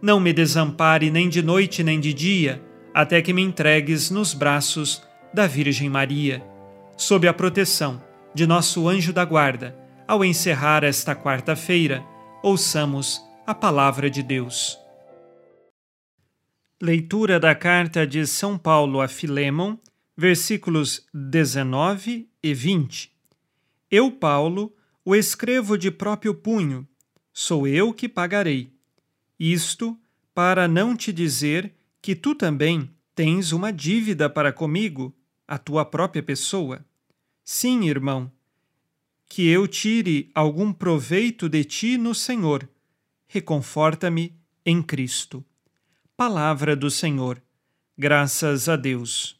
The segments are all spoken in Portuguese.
não me desampare nem de noite nem de dia, até que me entregues nos braços da Virgem Maria. Sob a proteção de nosso anjo da guarda, ao encerrar esta quarta-feira, ouçamos a palavra de Deus. Leitura da carta de São Paulo a Filemon, versículos 19 e 20. Eu, Paulo, o escrevo de próprio punho, sou eu que pagarei isto para não te dizer que tu também tens uma dívida para comigo, a tua própria pessoa. Sim, irmão, que eu tire algum proveito de ti no Senhor. Reconforta-me em Cristo. Palavra do Senhor. Graças a Deus.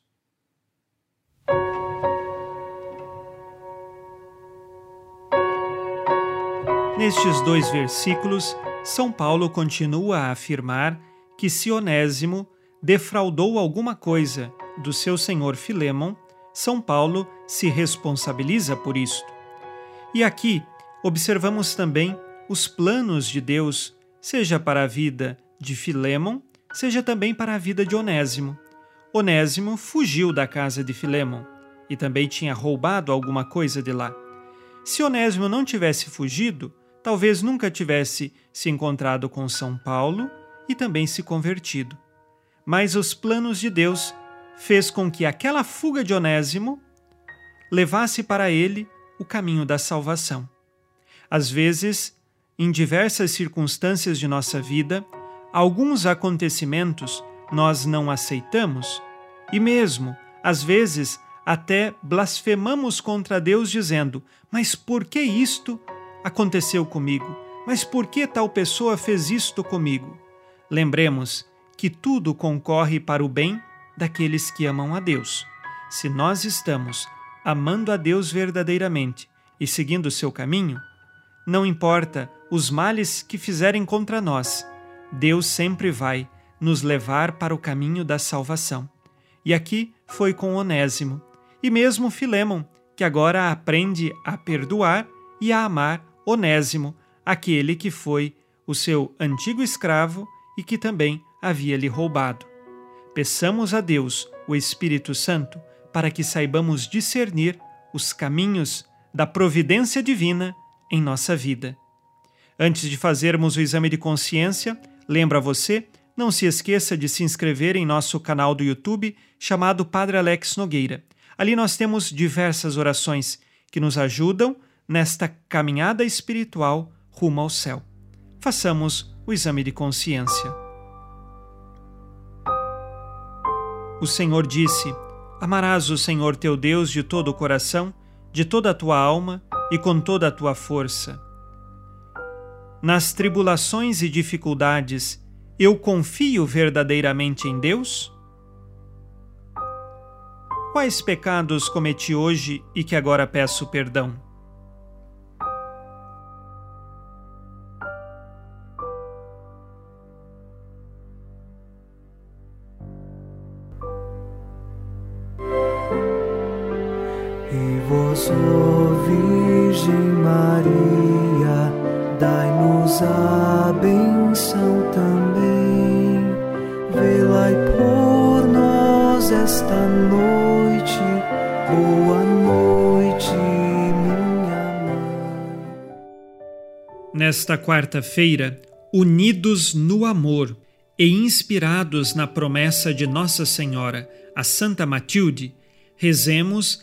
Nestes dois versículos, são Paulo continua a afirmar que se Onésimo defraudou alguma coisa do seu senhor Filemon, São Paulo se responsabiliza por isto. E aqui observamos também os planos de Deus, seja para a vida de Filemon, seja também para a vida de Onésimo. Onésimo fugiu da casa de Filemon e também tinha roubado alguma coisa de lá. Se Onésimo não tivesse fugido, talvez nunca tivesse se encontrado com São Paulo e também se convertido. Mas os planos de Deus fez com que aquela fuga de Onésimo levasse para ele o caminho da salvação. Às vezes, em diversas circunstâncias de nossa vida, alguns acontecimentos nós não aceitamos e mesmo, às vezes, até blasfemamos contra Deus dizendo: "Mas por que isto aconteceu comigo, mas por que tal pessoa fez isto comigo? Lembremos que tudo concorre para o bem daqueles que amam a Deus. Se nós estamos amando a Deus verdadeiramente e seguindo o seu caminho, não importa os males que fizerem contra nós, Deus sempre vai nos levar para o caminho da salvação. E aqui foi com Onésimo, e mesmo Filemon, que agora aprende a perdoar e a amar Onésimo, aquele que foi o seu antigo escravo e que também havia lhe roubado. Peçamos a Deus, o Espírito Santo, para que saibamos discernir os caminhos da providência divina em nossa vida. Antes de fazermos o exame de consciência, lembra você, não se esqueça de se inscrever em nosso canal do YouTube chamado Padre Alex Nogueira. Ali nós temos diversas orações que nos ajudam nesta caminhada espiritual rumo ao céu. Façamos o exame de consciência. O Senhor disse: Amarás o Senhor teu Deus de todo o coração, de toda a tua alma e com toda a tua força. Nas tribulações e dificuldades, eu confio verdadeiramente em Deus? Quais pecados cometi hoje e que agora peço perdão? E vós, ó Virgem Maria, dai-nos a benção também. Velai por nós esta noite. Boa noite, minha mãe. Nesta quarta-feira, unidos no amor e inspirados na promessa de Nossa Senhora, a Santa Matilde, rezemos